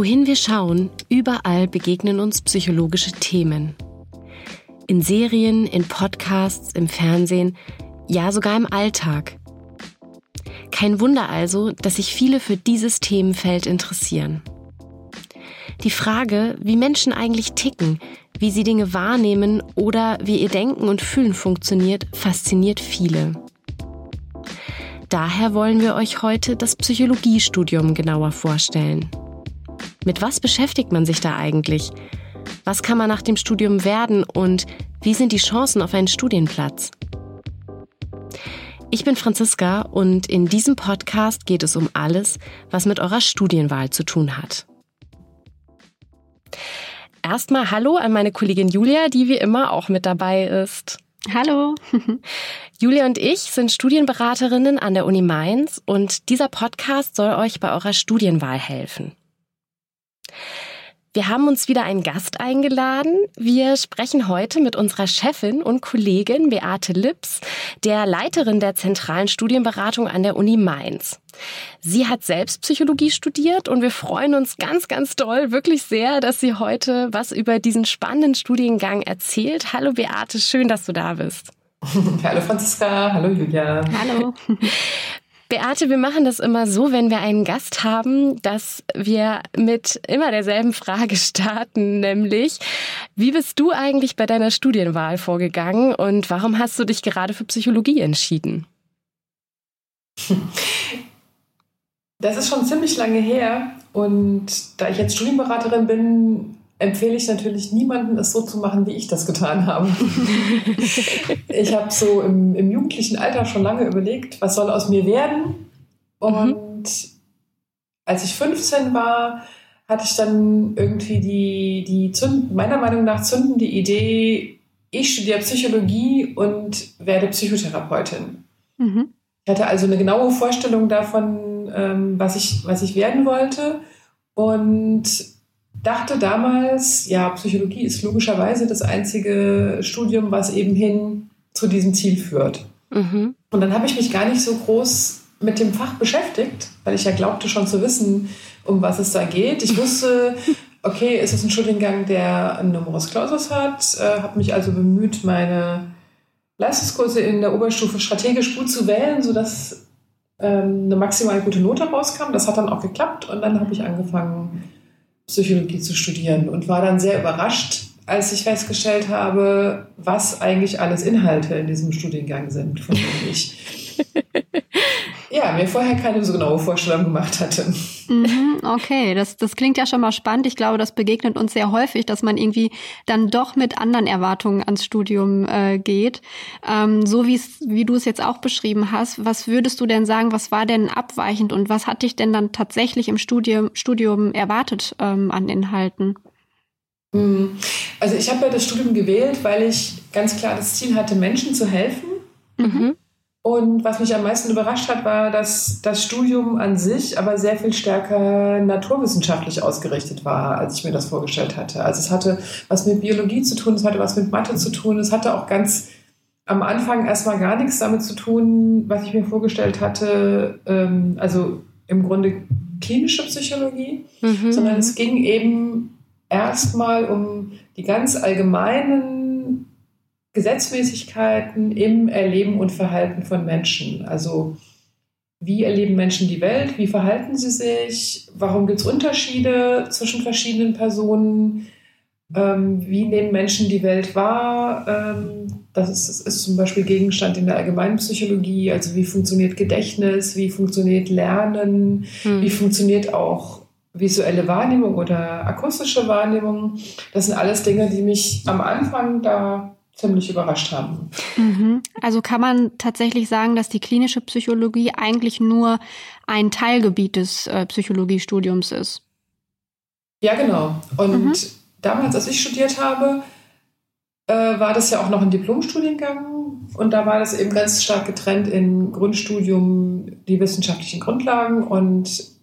Wohin wir schauen, überall begegnen uns psychologische Themen. In Serien, in Podcasts, im Fernsehen, ja sogar im Alltag. Kein Wunder also, dass sich viele für dieses Themenfeld interessieren. Die Frage, wie Menschen eigentlich ticken, wie sie Dinge wahrnehmen oder wie ihr Denken und Fühlen funktioniert, fasziniert viele. Daher wollen wir euch heute das Psychologiestudium genauer vorstellen. Mit was beschäftigt man sich da eigentlich? Was kann man nach dem Studium werden und wie sind die Chancen auf einen Studienplatz? Ich bin Franziska und in diesem Podcast geht es um alles, was mit eurer Studienwahl zu tun hat. Erstmal Hallo an meine Kollegin Julia, die wie immer auch mit dabei ist. Hallo. Julia und ich sind Studienberaterinnen an der Uni Mainz und dieser Podcast soll euch bei eurer Studienwahl helfen. Wir haben uns wieder einen Gast eingeladen. Wir sprechen heute mit unserer Chefin und Kollegin Beate Lips, der Leiterin der zentralen Studienberatung an der Uni Mainz. Sie hat selbst Psychologie studiert und wir freuen uns ganz, ganz doll, wirklich sehr, dass sie heute was über diesen spannenden Studiengang erzählt. Hallo Beate, schön, dass du da bist. Hallo Franziska, hallo Julia. Hallo. Beate, wir machen das immer so, wenn wir einen Gast haben, dass wir mit immer derselben Frage starten, nämlich, wie bist du eigentlich bei deiner Studienwahl vorgegangen und warum hast du dich gerade für Psychologie entschieden? Das ist schon ziemlich lange her und da ich jetzt Studienberaterin bin, empfehle ich natürlich niemanden, es so zu machen, wie ich das getan habe. ich habe so im, im, jugendlichen Alter schon lange überlegt, was soll aus mir werden. Und mhm. als ich 15 war, hatte ich dann irgendwie die, die zünd, meiner Meinung nach zündende Idee, ich studiere Psychologie und werde Psychotherapeutin. Mhm. Ich hatte also eine genaue Vorstellung davon, ähm, was, ich, was ich werden wollte. Und dachte damals, ja, Psychologie ist logischerweise das einzige Studium, was eben hin zu diesem Ziel führt. Mhm. Und dann habe ich mich gar nicht so groß mit dem Fach beschäftigt, weil ich ja glaubte schon zu wissen, um was es da geht. Ich wusste, okay, es ist ein Studiengang, der einen Numerus Clausus hat, äh, habe mich also bemüht, meine Leistungskurse in der Oberstufe strategisch gut zu wählen, sodass ähm, eine maximal gute Note rauskam. Das hat dann auch geklappt und dann habe ich angefangen, Psychologie zu studieren und war dann sehr überrascht, als ich festgestellt habe, was eigentlich alles Inhalte in diesem Studiengang sind, von denen ich ja, mir vorher keine so genaue Vorstellung gemacht hatte. Mhm, okay, das, das klingt ja schon mal spannend. Ich glaube, das begegnet uns sehr häufig, dass man irgendwie dann doch mit anderen Erwartungen ans Studium äh, geht. Ähm, so wie du es jetzt auch beschrieben hast, was würdest du denn sagen, was war denn abweichend und was hat dich denn dann tatsächlich im Studium, Studium erwartet ähm, an Inhalten? Mhm. Also ich habe ja das Studium gewählt, weil ich ganz klar das Ziel hatte, Menschen zu helfen. Mhm. Und was mich am meisten überrascht hat, war, dass das Studium an sich aber sehr viel stärker naturwissenschaftlich ausgerichtet war, als ich mir das vorgestellt hatte. Also es hatte was mit Biologie zu tun, es hatte was mit Mathe zu tun, es hatte auch ganz am Anfang erstmal gar nichts damit zu tun, was ich mir vorgestellt hatte, ähm, also im Grunde klinische Psychologie, mhm. sondern es ging eben erstmal um die ganz allgemeinen Gesetzmäßigkeiten im Erleben und Verhalten von Menschen. Also wie erleben Menschen die Welt? Wie verhalten sie sich? Warum gibt es Unterschiede zwischen verschiedenen Personen? Ähm, wie nehmen Menschen die Welt wahr? Ähm, das, ist, das ist zum Beispiel Gegenstand in der allgemeinen Psychologie. Also wie funktioniert Gedächtnis? Wie funktioniert Lernen? Hm. Wie funktioniert auch visuelle Wahrnehmung oder akustische Wahrnehmung? Das sind alles Dinge, die mich am Anfang da ziemlich überrascht haben. Mhm. Also kann man tatsächlich sagen, dass die klinische Psychologie eigentlich nur ein Teilgebiet des äh, Psychologiestudiums ist. Ja, genau. Und mhm. damals, als ich studiert habe, äh, war das ja auch noch ein Diplomstudiengang. Und da war das eben ganz stark getrennt in Grundstudium die wissenschaftlichen Grundlagen und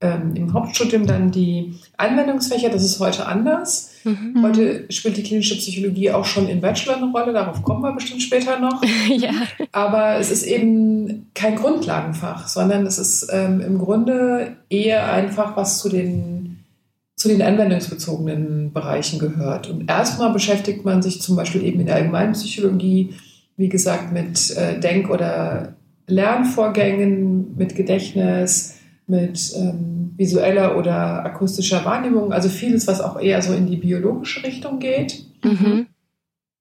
ähm, im Hauptstudium dann die Anwendungsfächer. Das ist heute anders. Mhm. Heute spielt die klinische Psychologie auch schon im Bachelor eine Rolle. Darauf kommen wir bestimmt später noch. ja. Aber es ist eben kein Grundlagenfach, sondern es ist ähm, im Grunde eher einfach was zu den zu den anwendungsbezogenen Bereichen gehört. Und erstmal beschäftigt man sich zum Beispiel eben in der Allgemeinpsychologie, wie gesagt, mit äh, Denk- oder Lernvorgängen, mit Gedächtnis, mit ähm, visueller oder akustischer Wahrnehmung, also vieles, was auch eher so in die biologische Richtung geht. Mhm.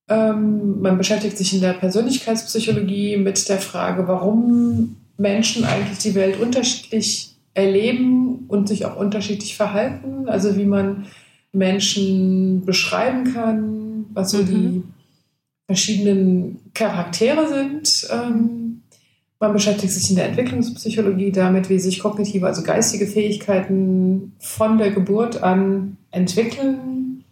Ähm, man beschäftigt sich in der Persönlichkeitspsychologie mit der Frage, warum Menschen eigentlich die Welt unterschiedlich erleben und sich auch unterschiedlich verhalten. Also wie man Menschen beschreiben kann, was so mhm. die verschiedenen Charaktere sind. Ähm, man beschäftigt sich in der Entwicklungspsychologie damit, wie sich kognitive, also geistige Fähigkeiten von der Geburt an entwickeln.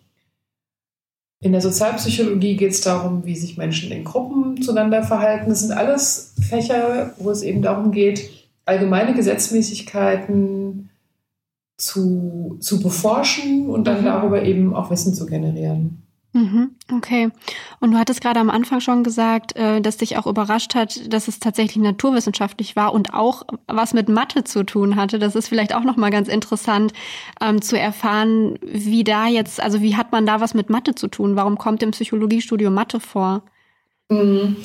In der Sozialpsychologie geht es darum, wie sich Menschen in Gruppen zueinander verhalten. Das sind alles Fächer, wo es eben darum geht, allgemeine Gesetzmäßigkeiten zu, zu beforschen und dann mhm. darüber eben auch Wissen zu generieren. Mhm, okay. Und du hattest gerade am Anfang schon gesagt, äh, dass dich auch überrascht hat, dass es tatsächlich naturwissenschaftlich war und auch was mit Mathe zu tun hatte. Das ist vielleicht auch nochmal ganz interessant ähm, zu erfahren, wie da jetzt, also wie hat man da was mit Mathe zu tun? Warum kommt im Psychologiestudio Mathe vor? Mhm.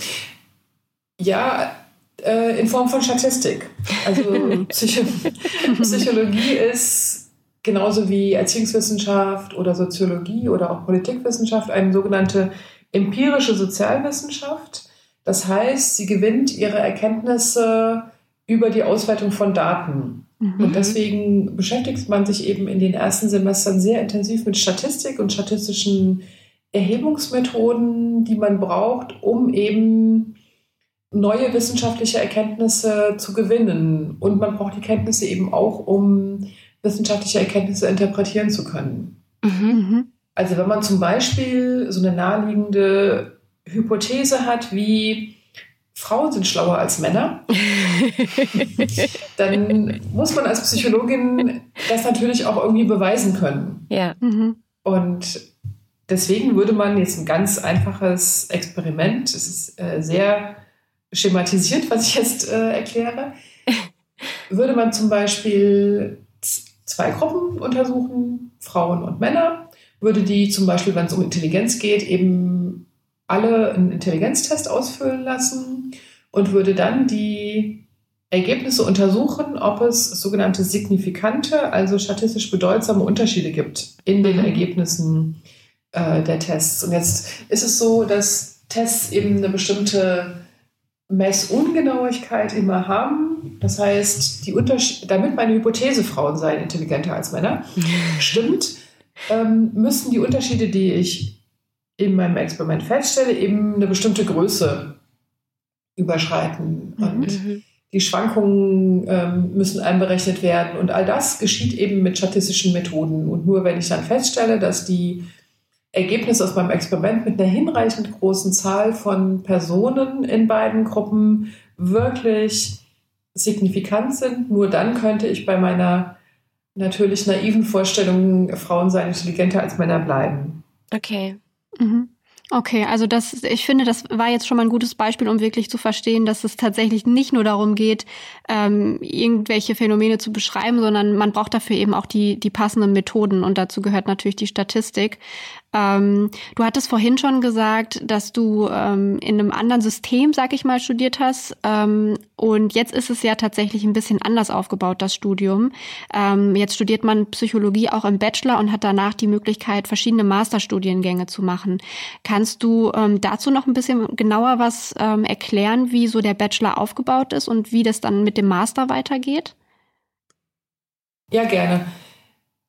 Ja, äh, in Form von Statistik. Also Psycho Psychologie ist genauso wie Erziehungswissenschaft oder Soziologie oder auch Politikwissenschaft eine sogenannte empirische Sozialwissenschaft. Das heißt, sie gewinnt ihre Erkenntnisse über die Auswertung von Daten. Mhm. Und deswegen beschäftigt man sich eben in den ersten Semestern sehr intensiv mit Statistik und statistischen Erhebungsmethoden, die man braucht, um eben neue wissenschaftliche Erkenntnisse zu gewinnen. Und man braucht die Kenntnisse eben auch, um wissenschaftliche Erkenntnisse interpretieren zu können. Mhm. mhm. Also wenn man zum Beispiel so eine naheliegende Hypothese hat, wie Frauen sind schlauer als Männer, dann muss man als Psychologin das natürlich auch irgendwie beweisen können. Ja. Mhm. Und deswegen würde man jetzt ein ganz einfaches Experiment, es ist äh, sehr schematisiert, was ich jetzt äh, erkläre, würde man zum Beispiel zwei Gruppen untersuchen, Frauen und Männer, würde die zum Beispiel, wenn es um Intelligenz geht, eben alle einen Intelligenztest ausfüllen lassen und würde dann die Ergebnisse untersuchen, ob es sogenannte signifikante, also statistisch bedeutsame Unterschiede gibt in den mhm. Ergebnissen äh, der Tests. Und jetzt ist es so, dass Tests eben eine bestimmte Messungenauigkeit immer haben. Das heißt, die damit meine Hypothese, Frauen seien intelligenter als Männer, stimmt, ähm, müssen die Unterschiede, die ich in meinem Experiment feststelle, eben eine bestimmte Größe überschreiten. Mhm. Und mhm. die Schwankungen ähm, müssen einberechnet werden. Und all das geschieht eben mit statistischen Methoden. Und nur wenn ich dann feststelle, dass die Ergebnis aus meinem Experiment mit einer hinreichend großen Zahl von Personen in beiden Gruppen wirklich signifikant sind. Nur dann könnte ich bei meiner natürlich naiven Vorstellung, Frauen seien intelligenter als Männer bleiben. Okay. Mhm. Okay, also das, ich finde, das war jetzt schon mal ein gutes Beispiel, um wirklich zu verstehen, dass es tatsächlich nicht nur darum geht, ähm, irgendwelche Phänomene zu beschreiben, sondern man braucht dafür eben auch die, die passenden Methoden und dazu gehört natürlich die Statistik. Ähm, du hattest vorhin schon gesagt, dass du ähm, in einem anderen System, sag ich mal, studiert hast. Ähm, und jetzt ist es ja tatsächlich ein bisschen anders aufgebaut, das Studium. Ähm, jetzt studiert man Psychologie auch im Bachelor und hat danach die Möglichkeit, verschiedene Masterstudiengänge zu machen. Kannst du ähm, dazu noch ein bisschen genauer was ähm, erklären, wie so der Bachelor aufgebaut ist und wie das dann mit dem Master weitergeht? Ja, gerne.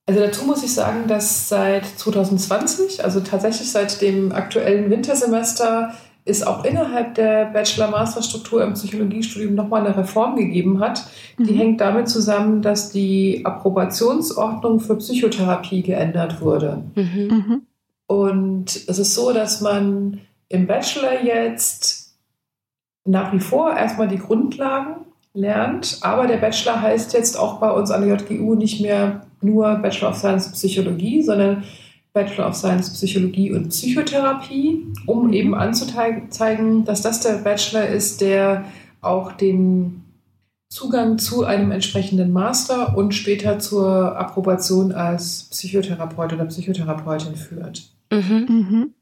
Also dazu muss ich sagen, dass seit 2020, also tatsächlich seit dem aktuellen Wintersemester, es auch innerhalb der Bachelor-Master-Struktur im Psychologiestudium nochmal eine Reform gegeben hat. Die mhm. hängt damit zusammen, dass die Approbationsordnung für Psychotherapie geändert wurde. Mhm. mhm. Und es ist so, dass man im Bachelor jetzt nach wie vor erstmal die Grundlagen lernt, aber der Bachelor heißt jetzt auch bei uns an der JGU nicht mehr nur Bachelor of Science Psychologie, sondern Bachelor of Science Psychologie und Psychotherapie, um mhm. eben anzuzeigen, dass das der Bachelor ist, der auch den Zugang zu einem entsprechenden Master und später zur Approbation als Psychotherapeut oder Psychotherapeutin führt. Mhm. Mhm.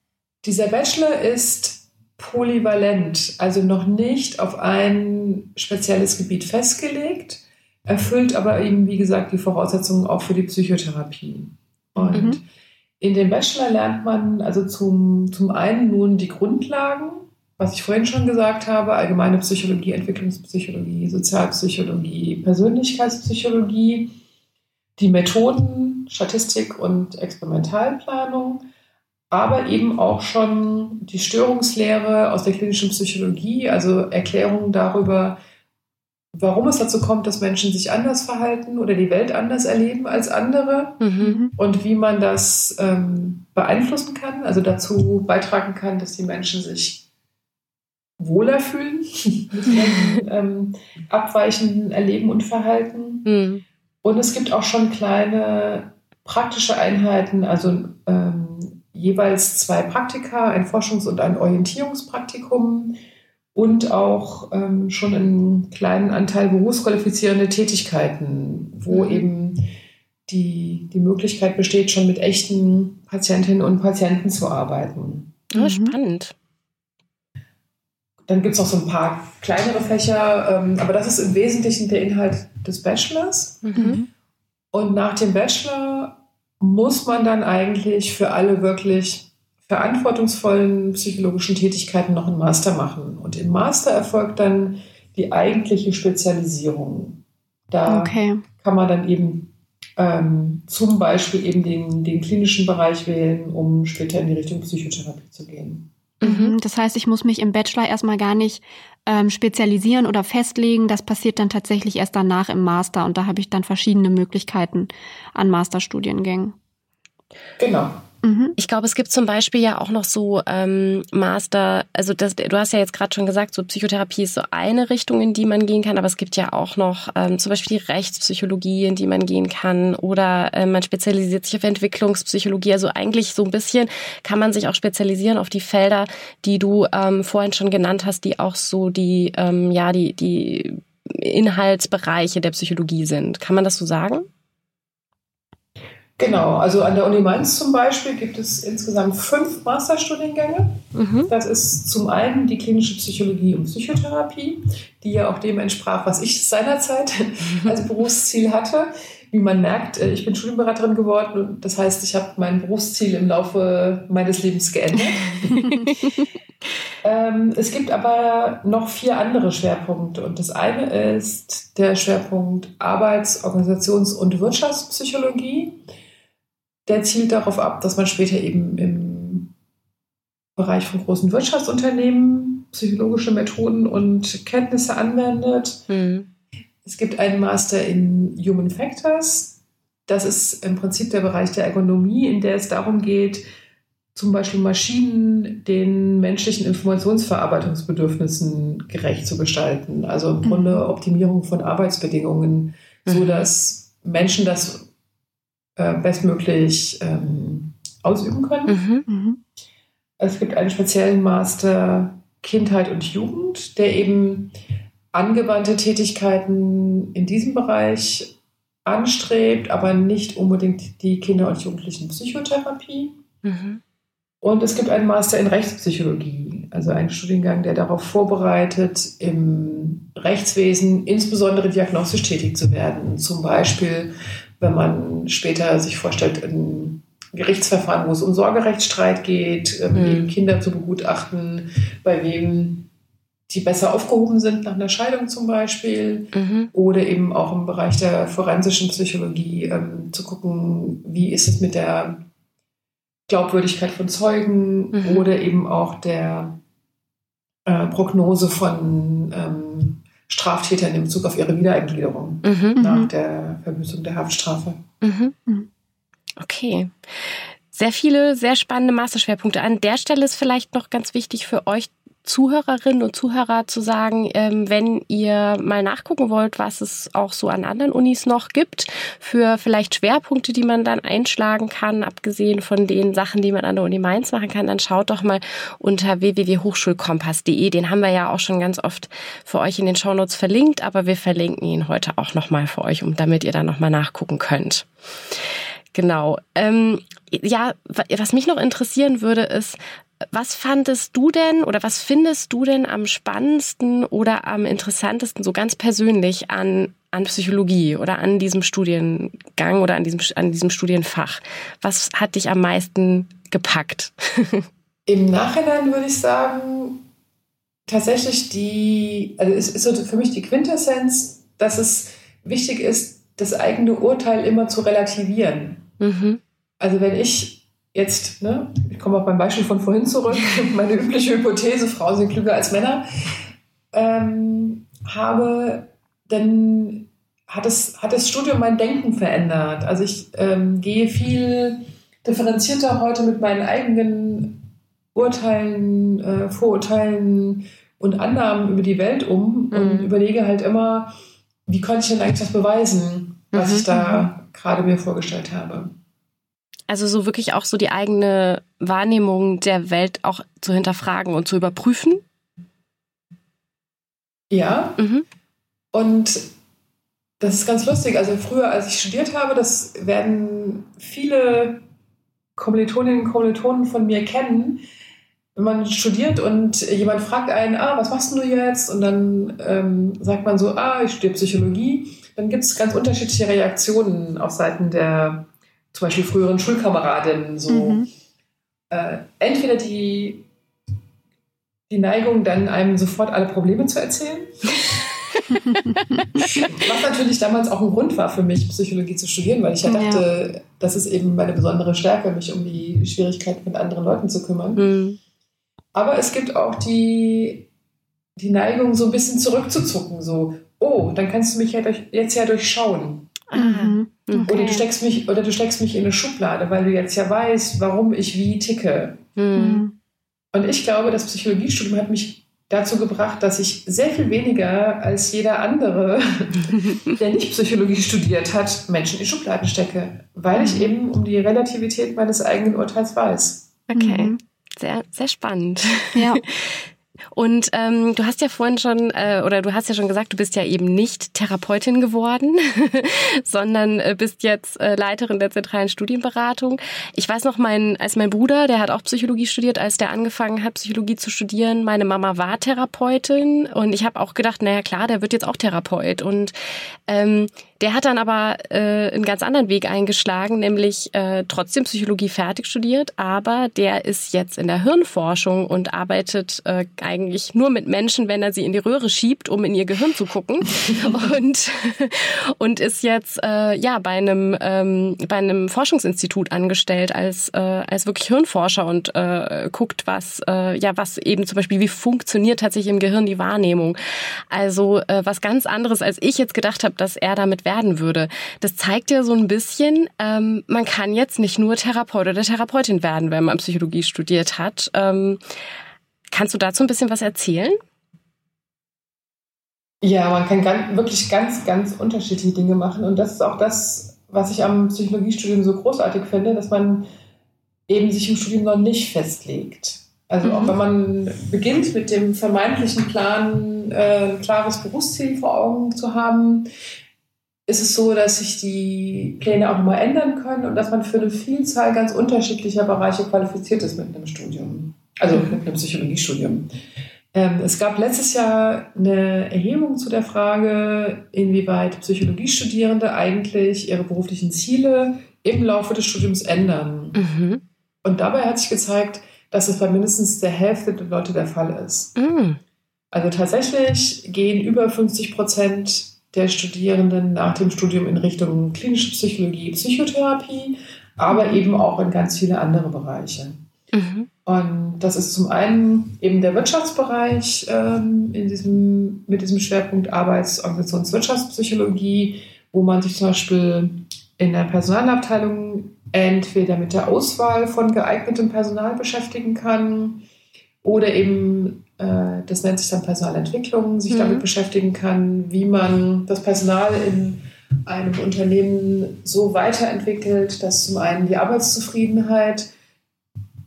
Dieser Bachelor ist polyvalent, also noch nicht auf ein spezielles Gebiet festgelegt, erfüllt aber eben, wie gesagt, die Voraussetzungen auch für die Psychotherapie. Und mhm. in dem Bachelor lernt man also zum, zum einen nun die Grundlagen was ich vorhin schon gesagt habe, allgemeine Psychologie, Entwicklungspsychologie, Sozialpsychologie, Persönlichkeitspsychologie, die Methoden, Statistik und Experimentalplanung, aber eben auch schon die Störungslehre aus der klinischen Psychologie, also Erklärungen darüber, warum es dazu kommt, dass Menschen sich anders verhalten oder die Welt anders erleben als andere mhm. und wie man das ähm, beeinflussen kann, also dazu beitragen kann, dass die Menschen sich wohler fühlen mit ihrem ähm, abweichenden Erleben und Verhalten. Mhm. Und es gibt auch schon kleine praktische Einheiten, also ähm, jeweils zwei Praktika, ein Forschungs- und ein Orientierungspraktikum und auch ähm, schon einen kleinen Anteil berufsqualifizierende Tätigkeiten, wo mhm. eben die, die Möglichkeit besteht, schon mit echten Patientinnen und Patienten zu arbeiten. Oh, spannend. Dann gibt es noch so ein paar kleinere Fächer, ähm, aber das ist im Wesentlichen der Inhalt des Bachelors. Mhm. Und nach dem Bachelor muss man dann eigentlich für alle wirklich verantwortungsvollen psychologischen Tätigkeiten noch einen Master machen. Und im Master erfolgt dann die eigentliche Spezialisierung. Da okay. kann man dann eben ähm, zum Beispiel eben den, den klinischen Bereich wählen, um später in die Richtung Psychotherapie zu gehen. Mhm. Das heißt, ich muss mich im Bachelor erstmal gar nicht ähm, spezialisieren oder festlegen. Das passiert dann tatsächlich erst danach im Master und da habe ich dann verschiedene Möglichkeiten an Masterstudiengängen. Genau. Mhm. Ich glaube, es gibt zum Beispiel ja auch noch so ähm, Master, also das, du hast ja jetzt gerade schon gesagt, so Psychotherapie ist so eine Richtung, in die man gehen kann, aber es gibt ja auch noch ähm, zum Beispiel die Rechtspsychologie, in die man gehen kann, oder äh, man spezialisiert sich auf Entwicklungspsychologie. Also eigentlich so ein bisschen kann man sich auch spezialisieren auf die Felder, die du ähm, vorhin schon genannt hast, die auch so die, ähm, ja, die, die Inhaltsbereiche der Psychologie sind. Kann man das so sagen? Genau, also an der Uni Mainz zum Beispiel gibt es insgesamt fünf Masterstudiengänge. Mhm. Das ist zum einen die klinische Psychologie und Psychotherapie, die ja auch dem entsprach, was ich seinerzeit als Berufsziel hatte. Wie man merkt, äh, ich bin Studienberaterin geworden und das heißt, ich habe mein Berufsziel im Laufe meines Lebens geändert. ähm, es gibt aber noch vier andere Schwerpunkte und das eine ist der Schwerpunkt Arbeits-, Organisations- und Wirtschaftspsychologie der zielt darauf ab, dass man später eben im Bereich von großen Wirtschaftsunternehmen psychologische Methoden und Kenntnisse anwendet. Mhm. Es gibt einen Master in Human Factors. Das ist im Prinzip der Bereich der Ergonomie, in der es darum geht, zum Beispiel Maschinen den menschlichen Informationsverarbeitungsbedürfnissen gerecht zu gestalten. Also im Grunde mhm. Optimierung von Arbeitsbedingungen, mhm. sodass Menschen das äh, bestmöglich ähm, ausüben können. Mhm. Mhm. Es gibt einen speziellen Master Kindheit und Jugend, der eben angewandte Tätigkeiten in diesem Bereich anstrebt, aber nicht unbedingt die Kinder- und Jugendlichen Psychotherapie. Mhm. Und es gibt einen Master in Rechtspsychologie, also einen Studiengang, der darauf vorbereitet, im Rechtswesen insbesondere diagnostisch tätig zu werden. Zum Beispiel wenn man später sich vorstellt, ein Gerichtsverfahren, wo es um Sorgerechtsstreit geht, ähm, mhm. Kinder zu begutachten, bei wem die besser aufgehoben sind nach einer Scheidung zum Beispiel mhm. oder eben auch im Bereich der forensischen Psychologie ähm, zu gucken, wie ist es mit der Glaubwürdigkeit von Zeugen mhm. oder eben auch der äh, Prognose von ähm, Straftätern in Bezug auf ihre Wiedereingliederung mhm. nach mhm. der Verbüßung der Haftstrafe. Mhm. mhm. Okay. Sehr viele, sehr spannende Masterschwerpunkte. An der Stelle ist vielleicht noch ganz wichtig für euch Zuhörerinnen und Zuhörer zu sagen, ähm, wenn ihr mal nachgucken wollt, was es auch so an anderen Unis noch gibt, für vielleicht Schwerpunkte, die man dann einschlagen kann, abgesehen von den Sachen, die man an der Uni Mainz machen kann, dann schaut doch mal unter www.hochschulkompass.de. Den haben wir ja auch schon ganz oft für euch in den Shownotes verlinkt, aber wir verlinken ihn heute auch nochmal für euch, um damit ihr dann nochmal nachgucken könnt. Genau. Ähm, ja, was mich noch interessieren würde, ist, was fandest du denn oder was findest du denn am spannendsten oder am interessantesten, so ganz persönlich an, an Psychologie oder an diesem Studiengang oder an diesem, an diesem Studienfach? Was hat dich am meisten gepackt? Im Nachhinein würde ich sagen, tatsächlich die, also es ist so für mich die Quintessenz, dass es wichtig ist, das eigene Urteil immer zu relativieren. Mhm. Also wenn ich jetzt, ne, ich komme auf mein Beispiel von vorhin zurück, meine übliche Hypothese, Frauen sind klüger als Männer, ähm, habe, dann hat das, hat das Studium mein Denken verändert. Also ich ähm, gehe viel differenzierter heute mit meinen eigenen Urteilen, äh, Vorurteilen und Annahmen über die Welt um mhm. und überlege halt immer, wie konnte ich denn eigentlich das beweisen, was mhm. ich da mhm. gerade mir vorgestellt habe. Also so wirklich auch so die eigene Wahrnehmung der Welt auch zu hinterfragen und zu überprüfen? Ja. Mhm. Und das ist ganz lustig. Also früher, als ich studiert habe, das werden viele Kommilitoninnen und Kommilitonen von mir kennen. Wenn man studiert und jemand fragt einen, ah, was machst du jetzt? Und dann ähm, sagt man so, ah, ich studiere Psychologie. Dann gibt es ganz unterschiedliche Reaktionen auf Seiten der zum Beispiel früheren Schulkameradinnen so mhm. äh, entweder die, die Neigung, dann einem sofort alle Probleme zu erzählen. Was natürlich damals auch ein Grund war für mich, Psychologie zu studieren, weil ich ja dachte, ja. das ist eben meine besondere Stärke, mich um die Schwierigkeiten mit anderen Leuten zu kümmern. Mhm. Aber es gibt auch die, die Neigung, so ein bisschen zurückzuzucken, so, oh, dann kannst du mich ja durch, jetzt ja durchschauen. Mhm. Okay. Oder, du steckst mich, oder du steckst mich in eine Schublade, weil du jetzt ja weißt, warum ich wie ticke. Mhm. Und ich glaube, das Psychologiestudium hat mich dazu gebracht, dass ich sehr viel weniger als jeder andere, der nicht Psychologie studiert hat, Menschen in Schubladen stecke, weil ich mhm. eben um die Relativität meines eigenen Urteils weiß. Okay. Mhm. Sehr, sehr spannend. Ja. Und ähm, du hast ja vorhin schon, äh, oder du hast ja schon gesagt, du bist ja eben nicht Therapeutin geworden, sondern äh, bist jetzt äh, Leiterin der zentralen Studienberatung. Ich weiß noch, mein, als mein Bruder, der hat auch Psychologie studiert, als der angefangen hat, Psychologie zu studieren, meine Mama war Therapeutin und ich habe auch gedacht, naja klar, der wird jetzt auch Therapeut. Und ähm, der hat dann aber äh, einen ganz anderen Weg eingeschlagen, nämlich äh, trotzdem Psychologie fertig studiert, aber der ist jetzt in der Hirnforschung und arbeitet äh, eigentlich nur mit Menschen, wenn er sie in die Röhre schiebt, um in ihr Gehirn zu gucken und und ist jetzt äh, ja bei einem ähm, bei einem Forschungsinstitut angestellt als äh, als wirklich Hirnforscher und äh, guckt, was äh, ja was eben zum Beispiel wie funktioniert tatsächlich im Gehirn die Wahrnehmung. Also äh, was ganz anderes, als ich jetzt gedacht habe, dass er damit werden würde. Das zeigt ja so ein bisschen, ähm, man kann jetzt nicht nur Therapeut oder Therapeutin werden, wenn man Psychologie studiert hat. Ähm, kannst du dazu ein bisschen was erzählen? Ja, man kann ganz, wirklich ganz, ganz unterschiedliche Dinge machen. Und das ist auch das, was ich am Psychologiestudium so großartig finde, dass man eben sich im Studium noch nicht festlegt. Also mhm. auch wenn man beginnt mit dem vermeintlichen Plan, äh, ein klares Berufsziel vor Augen zu haben, ist es so, dass sich die Pläne auch nochmal ändern können und dass man für eine Vielzahl ganz unterschiedlicher Bereiche qualifiziert ist mit einem Studium, also mit einem Psychologiestudium. Ähm, es gab letztes Jahr eine Erhebung zu der Frage, inwieweit Psychologiestudierende eigentlich ihre beruflichen Ziele im Laufe des Studiums ändern. Mhm. Und dabei hat sich gezeigt, dass es bei mindestens der Hälfte der Leute der Fall ist. Mhm. Also tatsächlich gehen über 50 Prozent der Studierenden nach dem Studium in Richtung klinische Psychologie, Psychotherapie, aber mhm. eben auch in ganz viele andere Bereiche. Mhm. Und das ist zum einen eben der Wirtschaftsbereich ähm, in diesem, mit diesem Schwerpunkt Arbeits-, Organisations-, Wirtschaftspsychologie, wo man sich zum Beispiel in der Personalabteilung entweder mit der Auswahl von geeignetem Personal beschäftigen kann oder eben das nennt sich dann Personalentwicklung, sich mhm. damit beschäftigen kann, wie man das Personal in einem Unternehmen so weiterentwickelt, dass zum einen die Arbeitszufriedenheit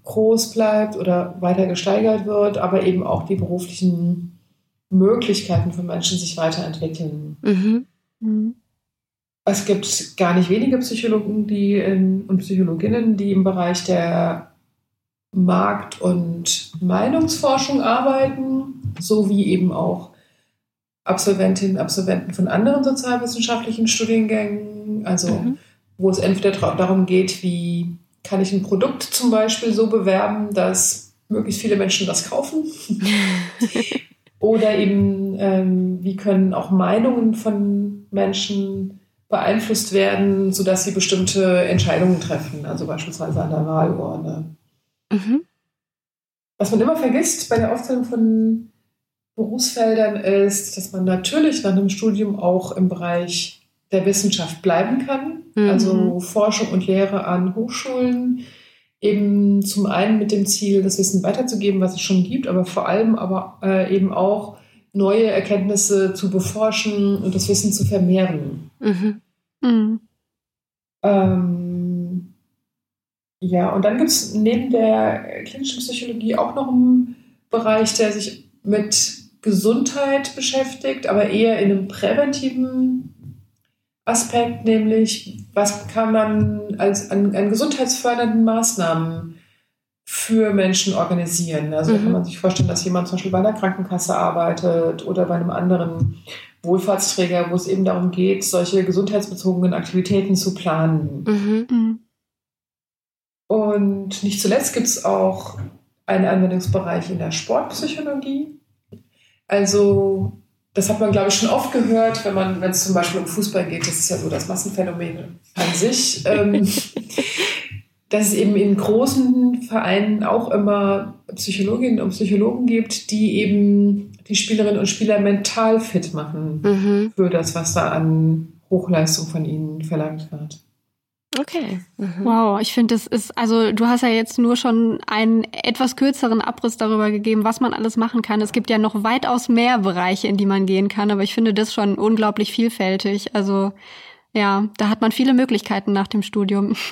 groß bleibt oder weiter gesteigert wird, aber eben auch die beruflichen Möglichkeiten von Menschen sich weiterentwickeln. Mhm. Mhm. Es gibt gar nicht wenige Psychologen die in, und Psychologinnen, die im Bereich der Markt- und Meinungsforschung arbeiten, sowie eben auch Absolventinnen und Absolventen von anderen sozialwissenschaftlichen Studiengängen, also mhm. wo es entweder darum geht, wie kann ich ein Produkt zum Beispiel so bewerben, dass möglichst viele Menschen das kaufen. Oder eben, ähm, wie können auch Meinungen von Menschen beeinflusst werden, sodass sie bestimmte Entscheidungen treffen, also beispielsweise an der Wahlurne. Mhm. Was man immer vergisst bei der Aufzählung von Berufsfeldern ist, dass man natürlich nach einem Studium auch im Bereich der Wissenschaft bleiben kann, mhm. also Forschung und Lehre an Hochschulen, eben zum einen mit dem Ziel, das Wissen weiterzugeben, was es schon gibt, aber vor allem aber äh, eben auch neue Erkenntnisse zu beforschen und das Wissen zu vermehren. Mhm. Mhm. Ähm, ja, und dann gibt es neben der klinischen Psychologie auch noch einen Bereich, der sich mit Gesundheit beschäftigt, aber eher in einem präventiven Aspekt, nämlich was kann man als an, an gesundheitsfördernden Maßnahmen für Menschen organisieren. Also mhm. kann man sich vorstellen, dass jemand zum Beispiel bei einer Krankenkasse arbeitet oder bei einem anderen Wohlfahrtsträger, wo es eben darum geht, solche gesundheitsbezogenen Aktivitäten zu planen. Mhm. Und nicht zuletzt gibt es auch einen Anwendungsbereich in der Sportpsychologie. Also das hat man, glaube ich, schon oft gehört, wenn man, wenn es zum Beispiel um Fußball geht, das ist ja so das Massenphänomen an sich, ähm, dass es eben in großen Vereinen auch immer Psychologinnen und Psychologen gibt, die eben die Spielerinnen und Spieler mental fit machen mhm. für das, was da an Hochleistung von ihnen verlangt wird. Okay. Mhm. Wow, ich finde, das ist, also du hast ja jetzt nur schon einen etwas kürzeren Abriss darüber gegeben, was man alles machen kann. Es gibt ja noch weitaus mehr Bereiche, in die man gehen kann, aber ich finde das schon unglaublich vielfältig. Also ja, da hat man viele Möglichkeiten nach dem Studium.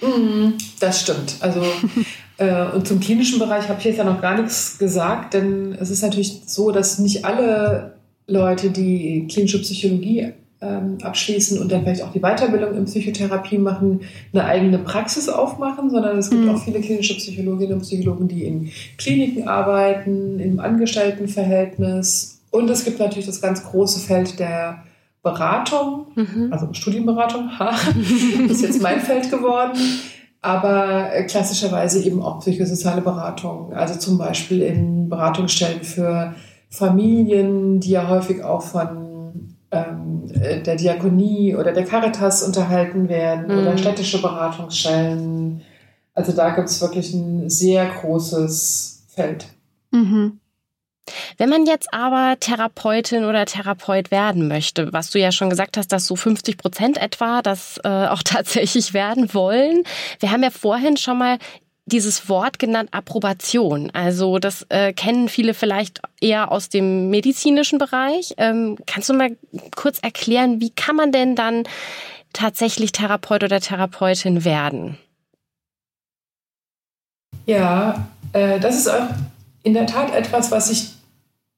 Mhm, das stimmt. Also äh, und zum klinischen Bereich habe ich jetzt ja noch gar nichts gesagt, denn es ist natürlich so, dass nicht alle Leute, die klinische Psychologie ähm, abschließen und dann vielleicht auch die Weiterbildung in Psychotherapie machen, eine eigene Praxis aufmachen, sondern es gibt mhm. auch viele klinische Psychologinnen und Psychologen, die in Kliniken arbeiten, im Angestelltenverhältnis. Und es gibt natürlich das ganz große Feld der Beratung, mhm. also Studienberatung, ha, ist jetzt mein Feld geworden, aber äh, klassischerweise eben auch psychosoziale Beratung, also zum Beispiel in Beratungsstellen für Familien, die ja häufig auch von der Diakonie oder der Caritas unterhalten werden mhm. oder städtische Beratungsstellen. Also da gibt es wirklich ein sehr großes Feld. Mhm. Wenn man jetzt aber Therapeutin oder Therapeut werden möchte, was du ja schon gesagt hast, dass so 50 Prozent etwa das äh, auch tatsächlich werden wollen. Wir haben ja vorhin schon mal dieses Wort genannt Approbation. Also das äh, kennen viele vielleicht eher aus dem medizinischen Bereich. Ähm, kannst du mal kurz erklären, wie kann man denn dann tatsächlich Therapeut oder Therapeutin werden? Ja, äh, das ist auch in der Tat etwas, was sich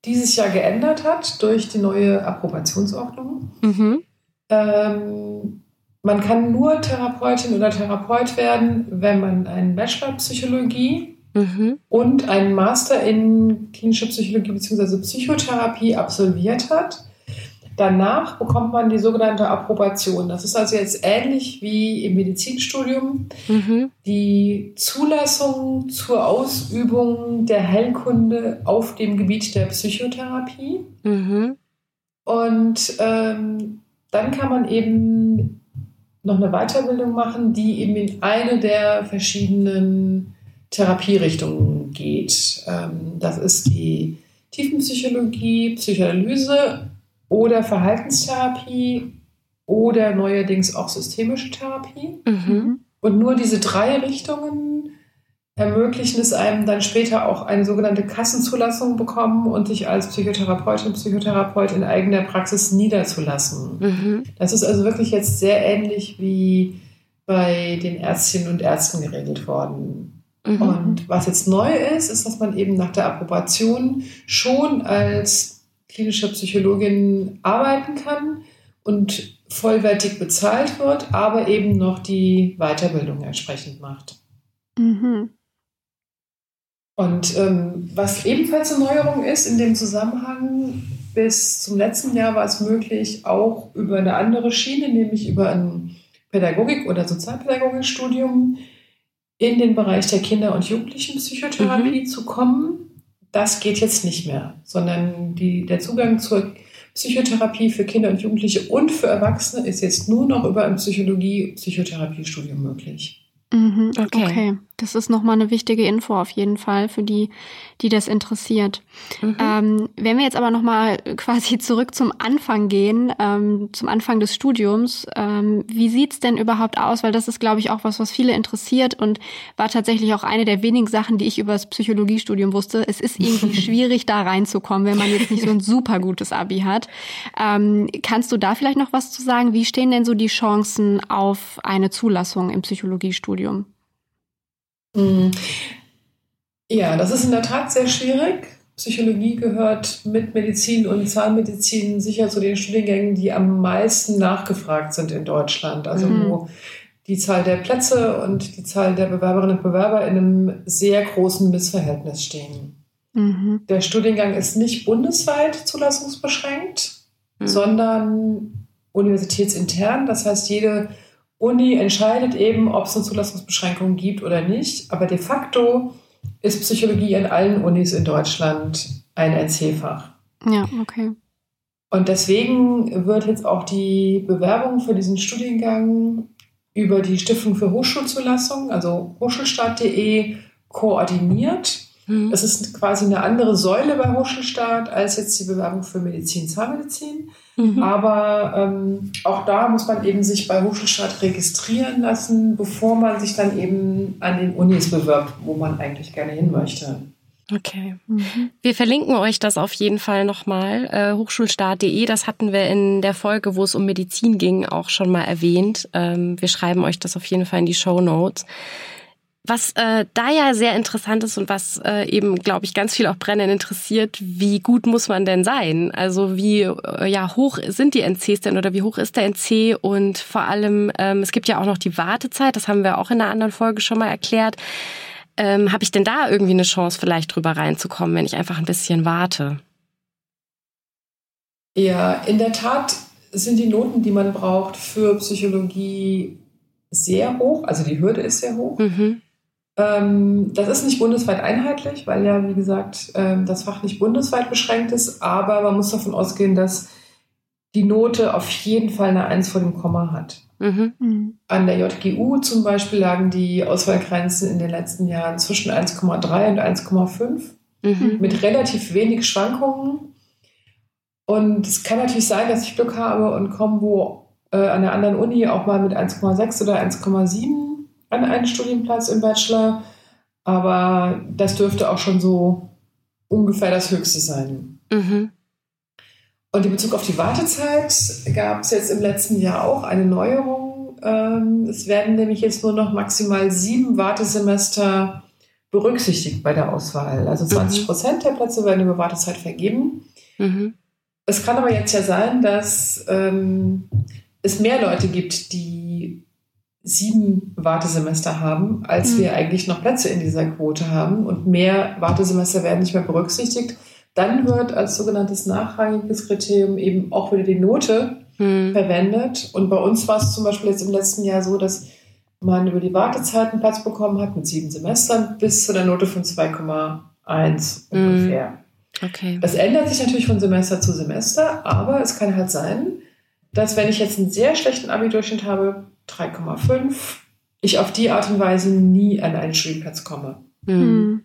dieses Jahr geändert hat durch die neue Approbationsordnung. Mhm. Ähm, man kann nur Therapeutin oder Therapeut werden, wenn man einen Bachelor Psychologie mhm. und einen Master in klinische Psychologie bzw. Psychotherapie absolviert hat. Danach bekommt man die sogenannte Approbation. Das ist also jetzt ähnlich wie im Medizinstudium mhm. die Zulassung zur Ausübung der Heilkunde auf dem Gebiet der Psychotherapie. Mhm. Und ähm, dann kann man eben noch eine Weiterbildung machen, die eben in eine der verschiedenen Therapierichtungen geht. Ähm, das ist die Tiefenpsychologie, Psychoanalyse oder Verhaltenstherapie oder neuerdings auch systemische Therapie. Mhm. Und nur diese drei Richtungen ermöglichen es einem dann später auch eine sogenannte Kassenzulassung bekommen und sich als Psychotherapeutin, Psychotherapeut in eigener Praxis niederzulassen. Mhm. Das ist also wirklich jetzt sehr ähnlich wie bei den Ärztinnen und Ärzten geregelt worden. Mhm. Und was jetzt neu ist, ist, dass man eben nach der Approbation schon als klinische Psychologin arbeiten kann und vollwertig bezahlt wird, aber eben noch die Weiterbildung entsprechend macht. Mhm. Und ähm, was ebenfalls eine Neuerung ist in dem Zusammenhang, bis zum letzten Jahr war es möglich, auch über eine andere Schiene, nämlich über ein Pädagogik- oder Sozialpädagogikstudium in den Bereich der Kinder- und Jugendlichenpsychotherapie mhm. zu kommen. Das geht jetzt nicht mehr, sondern die, der Zugang zur Psychotherapie für Kinder und Jugendliche und für Erwachsene ist jetzt nur noch über ein Psychologie-Psychotherapiestudium möglich. Mhm, okay. okay. Das ist nochmal eine wichtige Info auf jeden Fall für die, die das interessiert. Mhm. Ähm, wenn wir jetzt aber nochmal quasi zurück zum Anfang gehen, ähm, zum Anfang des Studiums, ähm, wie sieht's denn überhaupt aus? Weil das ist, glaube ich, auch was, was viele interessiert und war tatsächlich auch eine der wenigen Sachen, die ich über das Psychologiestudium wusste. Es ist irgendwie schwierig, da reinzukommen, wenn man jetzt nicht so ein super gutes Abi hat. Ähm, kannst du da vielleicht noch was zu sagen? Wie stehen denn so die Chancen auf eine Zulassung im Psychologiestudium? Mhm. Ja, das ist in der Tat sehr schwierig. Psychologie gehört mit Medizin und Zahnmedizin sicher zu den Studiengängen, die am meisten nachgefragt sind in Deutschland. Also mhm. wo die Zahl der Plätze und die Zahl der Bewerberinnen und Bewerber in einem sehr großen Missverhältnis stehen. Mhm. Der Studiengang ist nicht bundesweit zulassungsbeschränkt, mhm. sondern universitätsintern. Das heißt, jede Uni entscheidet eben, ob es eine Zulassungsbeschränkung gibt oder nicht. Aber de facto ist Psychologie in allen Unis in Deutschland ein NC-Fach. Ja, okay. Und deswegen wird jetzt auch die Bewerbung für diesen Studiengang über die Stiftung für Hochschulzulassung, also hochschulstaat.de, koordiniert. Mhm. Es ist quasi eine andere Säule bei Hochschulstaat als jetzt die Bewerbung für Medizin, Zahnmedizin. Mhm. Aber ähm, auch da muss man eben sich bei Hochschulstaat registrieren lassen, bevor man sich dann eben an den Unis bewirbt, wo man eigentlich gerne hin möchte. Okay. Mhm. Wir verlinken euch das auf jeden Fall nochmal. Äh, Hochschulstaat.de, das hatten wir in der Folge, wo es um Medizin ging, auch schon mal erwähnt. Ähm, wir schreiben euch das auf jeden Fall in die Show Notes. Was äh, da ja sehr interessant ist und was äh, eben, glaube ich, ganz viel auch brennend interessiert, wie gut muss man denn sein? Also wie äh, ja hoch sind die NCs denn oder wie hoch ist der NC? Und vor allem, ähm, es gibt ja auch noch die Wartezeit, das haben wir auch in einer anderen Folge schon mal erklärt. Ähm, Habe ich denn da irgendwie eine Chance, vielleicht drüber reinzukommen, wenn ich einfach ein bisschen warte? Ja, in der Tat sind die Noten, die man braucht für Psychologie sehr hoch. Also die Hürde ist sehr hoch. Mhm. Ähm, das ist nicht bundesweit einheitlich, weil ja, wie gesagt, ähm, das Fach nicht bundesweit beschränkt ist, aber man muss davon ausgehen, dass die Note auf jeden Fall eine Eins vor dem Komma hat. Mhm. mhm. An der JGU zum Beispiel lagen die Auswahlgrenzen in den letzten Jahren zwischen 1,3 und 1,5 mhm. mit relativ wenig Schwankungen. Und es kann natürlich sein, dass ich Glück habe und komme wo äh, an der anderen Uni auch mal mit 1,6 oder 1,7 an einen Studienplatz im Bachelor, aber das dürfte auch schon so ungefähr das Höchste sein. Mhm. Und in Bezug auf die Wartezeit gab es jetzt im letzten Jahr auch eine Neuerung. Ähm, es werden nämlich jetzt nur noch maximal sieben Wartesemester berücksichtigt bei der Auswahl. Also 20 mhm. Prozent der Plätze werden über Wartezeit vergeben. Mhm. Es kann aber jetzt ja sein, dass ähm, es mehr Leute gibt, die sieben Wartesemester haben, als mhm. wir eigentlich noch Plätze in dieser Quote haben. Und mehr Wartesemester werden nicht mehr berücksichtigt. Dann wird als sogenanntes nachrangiges Kriterium eben auch wieder die Note mhm. verwendet. Und bei uns war es zum Beispiel jetzt im letzten Jahr so, dass man über die Wartezeit einen Platz bekommen hat mit sieben Semestern bis zu der Note von 2,1 mhm. ungefähr. Okay. Das ändert sich natürlich von Semester zu Semester, aber es kann halt sein, dass wenn ich jetzt einen sehr schlechten Abi-Durchschnitt habe, 3,5, ich auf die Art und Weise nie an einen Studienplatz komme. Mhm.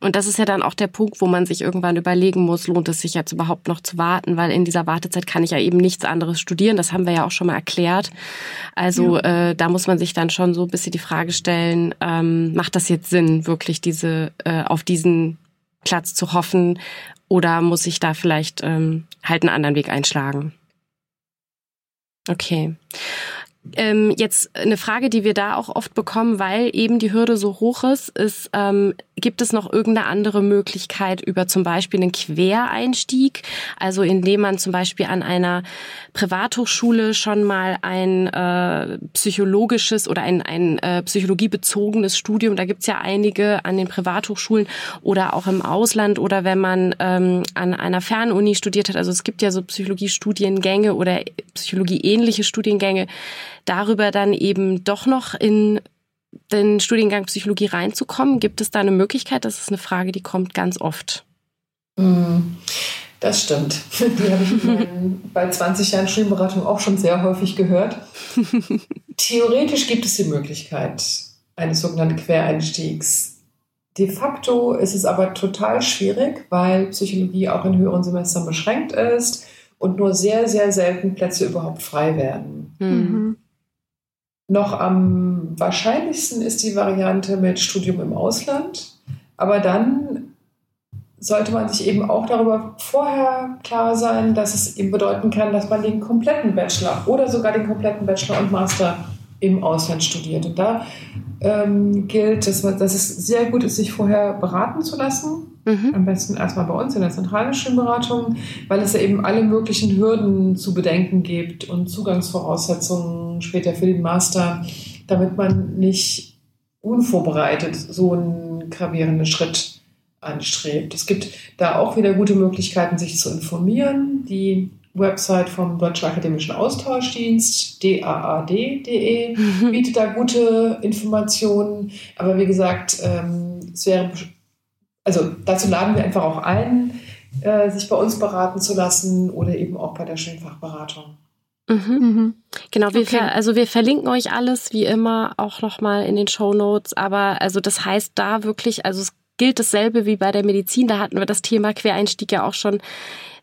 Und das ist ja dann auch der Punkt, wo man sich irgendwann überlegen muss, lohnt es sich jetzt überhaupt noch zu warten, weil in dieser Wartezeit kann ich ja eben nichts anderes studieren. Das haben wir ja auch schon mal erklärt. Also ja. äh, da muss man sich dann schon so ein bisschen die Frage stellen, ähm, macht das jetzt Sinn, wirklich diese äh, auf diesen Platz zu hoffen oder muss ich da vielleicht ähm, halt einen anderen Weg einschlagen? Okay. Ähm, jetzt eine Frage, die wir da auch oft bekommen, weil eben die Hürde so hoch ist, ist, ähm, gibt es noch irgendeine andere Möglichkeit über zum Beispiel einen Quereinstieg, also indem man zum Beispiel an einer Privathochschule schon mal ein äh, psychologisches oder ein, ein äh, psychologiebezogenes Studium, da gibt's ja einige an den Privathochschulen oder auch im Ausland oder wenn man ähm, an einer Fernuni studiert hat, also es gibt ja so Psychologiestudiengänge oder Psychologie-ähnliche Studiengänge, darüber dann eben doch noch in den Studiengang Psychologie reinzukommen? Gibt es da eine Möglichkeit? Das ist eine Frage, die kommt ganz oft. Mm, das stimmt. Die habe ich bei 20 Jahren Studienberatung auch schon sehr häufig gehört. Theoretisch gibt es die Möglichkeit eines sogenannten Quereinstiegs. De facto ist es aber total schwierig, weil Psychologie auch in höheren Semestern beschränkt ist und nur sehr, sehr selten Plätze überhaupt frei werden. Mhm. Noch am wahrscheinlichsten ist die Variante mit Studium im Ausland. Aber dann sollte man sich eben auch darüber vorher klar sein, dass es eben bedeuten kann, dass man den kompletten Bachelor oder sogar den kompletten Bachelor und Master im Ausland studiert. Und da ähm, gilt, dass, man, dass es sehr gut ist, sich vorher beraten zu lassen. Mhm. Am besten erstmal bei uns in der zentralen Studienberatung, weil es ja eben alle möglichen Hürden zu bedenken gibt und Zugangsvoraussetzungen später für den Master, damit man nicht unvorbereitet so einen gravierenden Schritt anstrebt. Es gibt da auch wieder gute Möglichkeiten, sich zu informieren. Die Website vom Deutschen Akademischen Austauschdienst, daad.de, mhm. bietet da gute Informationen. Aber wie gesagt, ähm, es wäre, also dazu laden wir einfach auch ein, äh, sich bei uns beraten zu lassen oder eben auch bei der Schönfachberatung. Mhm. Mhm. Genau, wir okay. also wir verlinken euch alles wie immer auch nochmal in den Show Notes. Aber also das heißt da wirklich, also es gilt dasselbe wie bei der Medizin. Da hatten wir das Thema Quereinstieg ja auch schon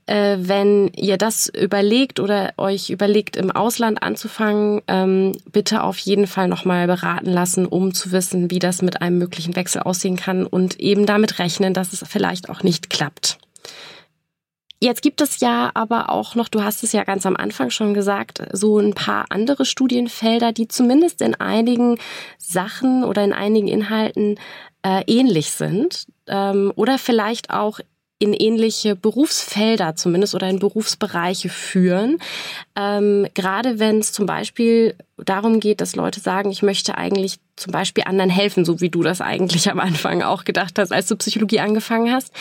äh, wenn ihr das überlegt oder euch überlegt, im Ausland anzufangen, ähm, bitte auf jeden Fall nochmal beraten lassen, um zu wissen, wie das mit einem möglichen Wechsel aussehen kann und eben damit rechnen, dass es vielleicht auch nicht klappt. Jetzt gibt es ja aber auch noch, du hast es ja ganz am Anfang schon gesagt, so ein paar andere Studienfelder, die zumindest in einigen Sachen oder in einigen Inhalten äh, ähnlich sind ähm, oder vielleicht auch in ähnliche Berufsfelder zumindest oder in Berufsbereiche führen. Ähm, gerade wenn es zum Beispiel darum geht, dass Leute sagen, ich möchte eigentlich zum Beispiel anderen helfen, so wie du das eigentlich am Anfang auch gedacht hast, als du Psychologie angefangen hast.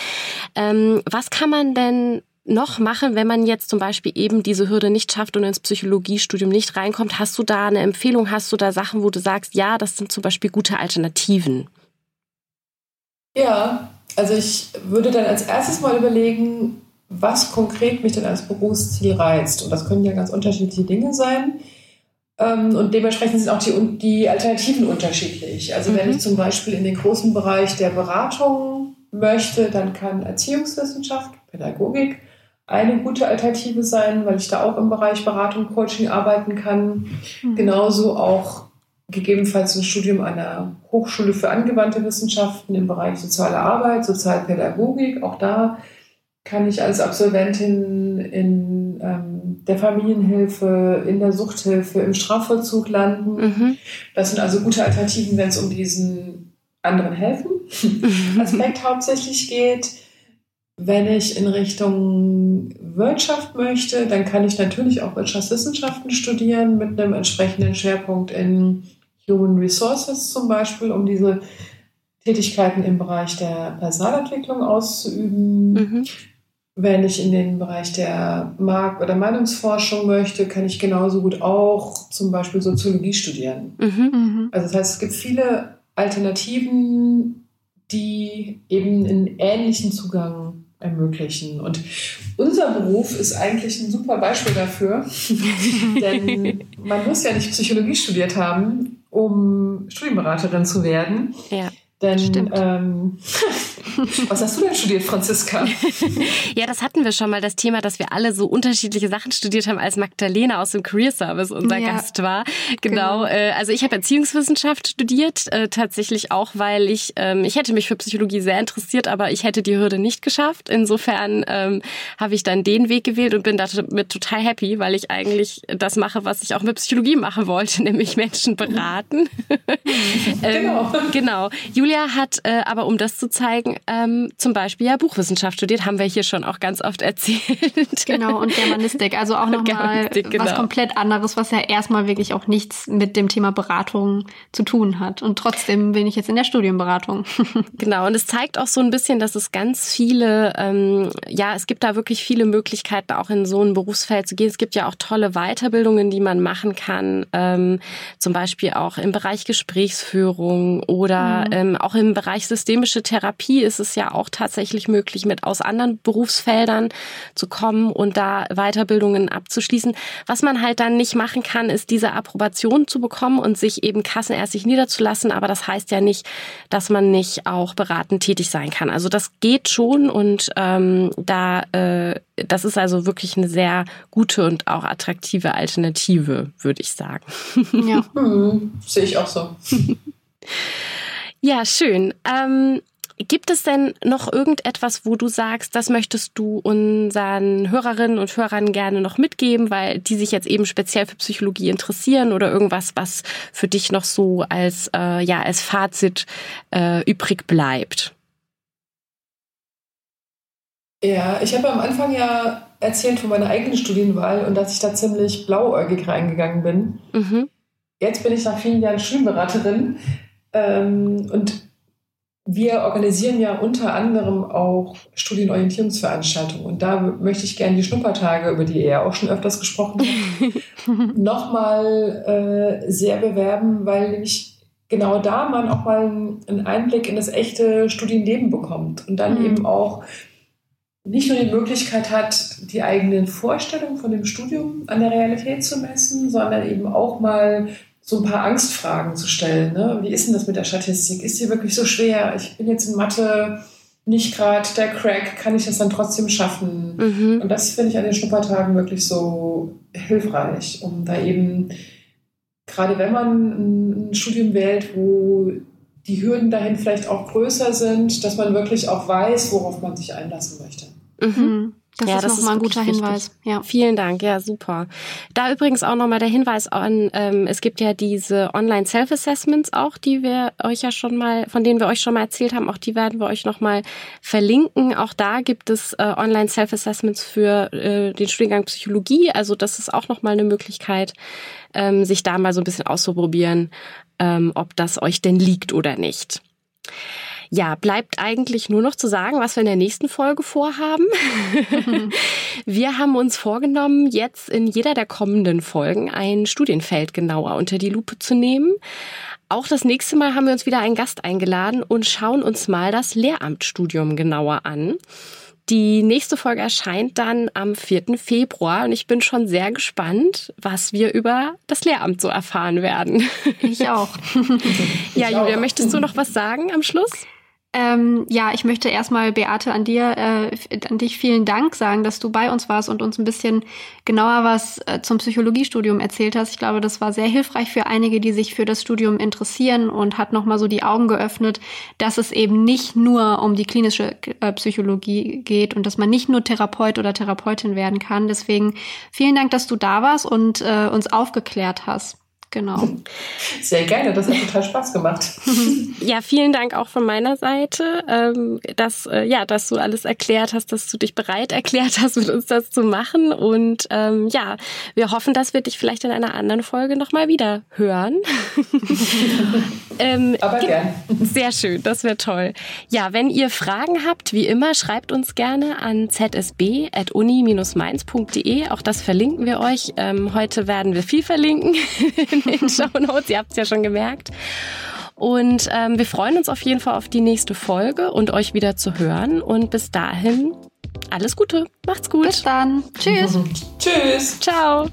Ähm, was kann man denn noch machen, wenn man jetzt zum Beispiel eben diese Hürde nicht schafft und ins Psychologiestudium nicht reinkommt? Hast du da eine Empfehlung? Hast du da Sachen, wo du sagst, ja, das sind zum Beispiel gute Alternativen? Ja, also ich würde dann als erstes mal überlegen, was konkret mich denn als Berufsziel reizt. Und das können ja ganz unterschiedliche Dinge sein. Ähm, und dementsprechend sind auch die, die Alternativen unterschiedlich. Also mhm. wenn ich zum Beispiel in den großen Bereich der Beratung möchte, dann kann Erziehungswissenschaft, Pädagogik eine gute Alternative sein, weil ich da auch im Bereich Beratung, Coaching arbeiten kann. Mhm. Genauso auch gegebenenfalls ein Studium an einer Hochschule für angewandte Wissenschaften im Bereich soziale Arbeit, Sozialpädagogik. Auch da kann ich als Absolventin in ähm, der Familienhilfe, in der Suchthilfe, im Strafvollzug landen. Mhm. Das sind also gute Alternativen, wenn es um diesen anderen helfen Aspekt hauptsächlich geht. Wenn ich in Richtung Wirtschaft möchte, dann kann ich natürlich auch Wirtschaftswissenschaften studieren mit einem entsprechenden Schwerpunkt in Human Resources zum Beispiel, um diese Tätigkeiten im Bereich der Personalentwicklung auszuüben. Mhm. Wenn ich in den Bereich der Markt- oder Meinungsforschung möchte, kann ich genauso gut auch zum Beispiel Soziologie studieren. Mhm. mhm. Also das heißt, es gibt viele Alternativen, die eben einen ähnlichen Zugang ermöglichen. Und unser Beruf ist eigentlich ein super Beispiel dafür, denn man muss ja nicht Psychologie studiert haben, um Studienberaterin zu werden. Ja. Denn ähm, Was hast du denn studiert, Franziska? ja, das hatten wir schon mal, das Thema, dass wir alle so unterschiedliche Sachen studiert haben, als Magdalena aus dem Career Service unser ja, Gast war. Genau. genau. Äh, also ich habe Erziehungswissenschaft studiert, äh, tatsächlich auch, weil ich, ähm, ich hätte mich für Psychologie sehr interessiert, aber ich hätte die Hürde nicht geschafft. Insofern ähm, habe ich dann den Weg gewählt und bin damit total happy, weil ich eigentlich das mache, was ich auch mit Psychologie machen wollte, nämlich Menschen beraten. ähm, genau. genau. Julia hat äh, aber, um das zu zeigen, ähm, zum Beispiel ja Buchwissenschaft studiert, haben wir hier schon auch ganz oft erzählt. Genau, und Germanistik, also auch nochmal genau. was komplett anderes, was ja erstmal wirklich auch nichts mit dem Thema Beratung zu tun hat. Und trotzdem bin ich jetzt in der Studienberatung. Genau, und es zeigt auch so ein bisschen, dass es ganz viele, ähm, ja, es gibt da wirklich viele Möglichkeiten, auch in so ein Berufsfeld zu gehen. Es gibt ja auch tolle Weiterbildungen, die man machen kann, ähm, zum Beispiel auch im Bereich Gesprächsführung oder mhm. ähm, auch im Bereich systemische Therapie ist es ja auch tatsächlich möglich, mit aus anderen Berufsfeldern zu kommen und da Weiterbildungen abzuschließen. Was man halt dann nicht machen kann, ist diese Approbation zu bekommen und sich eben kassenärztlich niederzulassen. Aber das heißt ja nicht, dass man nicht auch beratend tätig sein kann. Also das geht schon und ähm, da äh, das ist also wirklich eine sehr gute und auch attraktive Alternative, würde ich sagen. Ja, hm, sehe ich auch so. ja, schön. Ähm, Gibt es denn noch irgendetwas, wo du sagst, das möchtest du unseren Hörerinnen und Hörern gerne noch mitgeben, weil die sich jetzt eben speziell für Psychologie interessieren oder irgendwas, was für dich noch so als äh, ja als Fazit äh, übrig bleibt? Ja, ich habe am Anfang ja erzählt von meiner eigenen Studienwahl und dass ich da ziemlich blauäugig reingegangen bin. Mhm. Jetzt bin ich nach vielen Jahren Schulberaterin ähm, und wir organisieren ja unter anderem auch Studienorientierungsveranstaltungen und da möchte ich gerne die Schnuppertage, über die ihr ja auch schon öfters gesprochen habt, nochmal äh, sehr bewerben, weil nämlich genau da man auch mal einen Einblick in das echte Studienleben bekommt und dann mhm. eben auch nicht nur die Möglichkeit hat, die eigenen Vorstellungen von dem Studium an der Realität zu messen, sondern eben auch mal so ein paar Angstfragen zu stellen. Ne? Wie ist denn das mit der Statistik? Ist die wirklich so schwer? Ich bin jetzt in Mathe nicht gerade der Crack, kann ich das dann trotzdem schaffen? Mhm. Und das finde ich an den Schnuppertagen wirklich so hilfreich, um da eben, gerade wenn man ein Studium wählt, wo die Hürden dahin vielleicht auch größer sind, dass man wirklich auch weiß, worauf man sich einlassen möchte. Mhm. Das ja, ist das nochmal ein guter wichtig. Hinweis. Ja. Vielen Dank, ja, super. Da übrigens auch nochmal der Hinweis an, ähm, es gibt ja diese Online-Self-Assessments auch, die wir euch ja schon mal, von denen wir euch schon mal erzählt haben, auch die werden wir euch nochmal verlinken. Auch da gibt es äh, Online-Self-Assessments für äh, den Studiengang Psychologie. Also das ist auch nochmal eine Möglichkeit, ähm, sich da mal so ein bisschen auszuprobieren, ähm, ob das euch denn liegt oder nicht. Ja, bleibt eigentlich nur noch zu sagen, was wir in der nächsten Folge vorhaben. wir haben uns vorgenommen, jetzt in jeder der kommenden Folgen ein Studienfeld genauer unter die Lupe zu nehmen. Auch das nächste Mal haben wir uns wieder einen Gast eingeladen und schauen uns mal das Lehramtsstudium genauer an. Die nächste Folge erscheint dann am 4. Februar und ich bin schon sehr gespannt, was wir über das Lehramt so erfahren werden. Ich auch. ja, Julia, möchtest du noch was sagen am Schluss? Ähm, ja, ich möchte erstmal, Beate, an dir, äh, an dich vielen Dank sagen, dass du bei uns warst und uns ein bisschen genauer was äh, zum Psychologiestudium erzählt hast. Ich glaube, das war sehr hilfreich für einige, die sich für das Studium interessieren und hat nochmal so die Augen geöffnet, dass es eben nicht nur um die klinische äh, Psychologie geht und dass man nicht nur Therapeut oder Therapeutin werden kann. Deswegen vielen Dank, dass du da warst und äh, uns aufgeklärt hast. Genau. Sehr gerne, das hat total Spaß gemacht. Ja, vielen Dank auch von meiner Seite, ähm, dass, äh, ja, dass du alles erklärt hast, dass du dich bereit erklärt hast, mit uns das zu machen. Und ähm, ja, wir hoffen, dass wir dich vielleicht in einer anderen Folge nochmal wieder hören. ähm, Aber gern. Sehr schön, das wäre toll. Ja, wenn ihr Fragen habt, wie immer, schreibt uns gerne an zsb.uni-mainz.de. Auch das verlinken wir euch. Ähm, heute werden wir viel verlinken in den Show Notes. Ihr habt es ja schon gemerkt. Und ähm, wir freuen uns auf jeden Fall auf die nächste Folge und euch wieder zu hören. Und bis dahin alles Gute. Macht's gut. Bis dann. Tschüss. Tschüss. Ciao.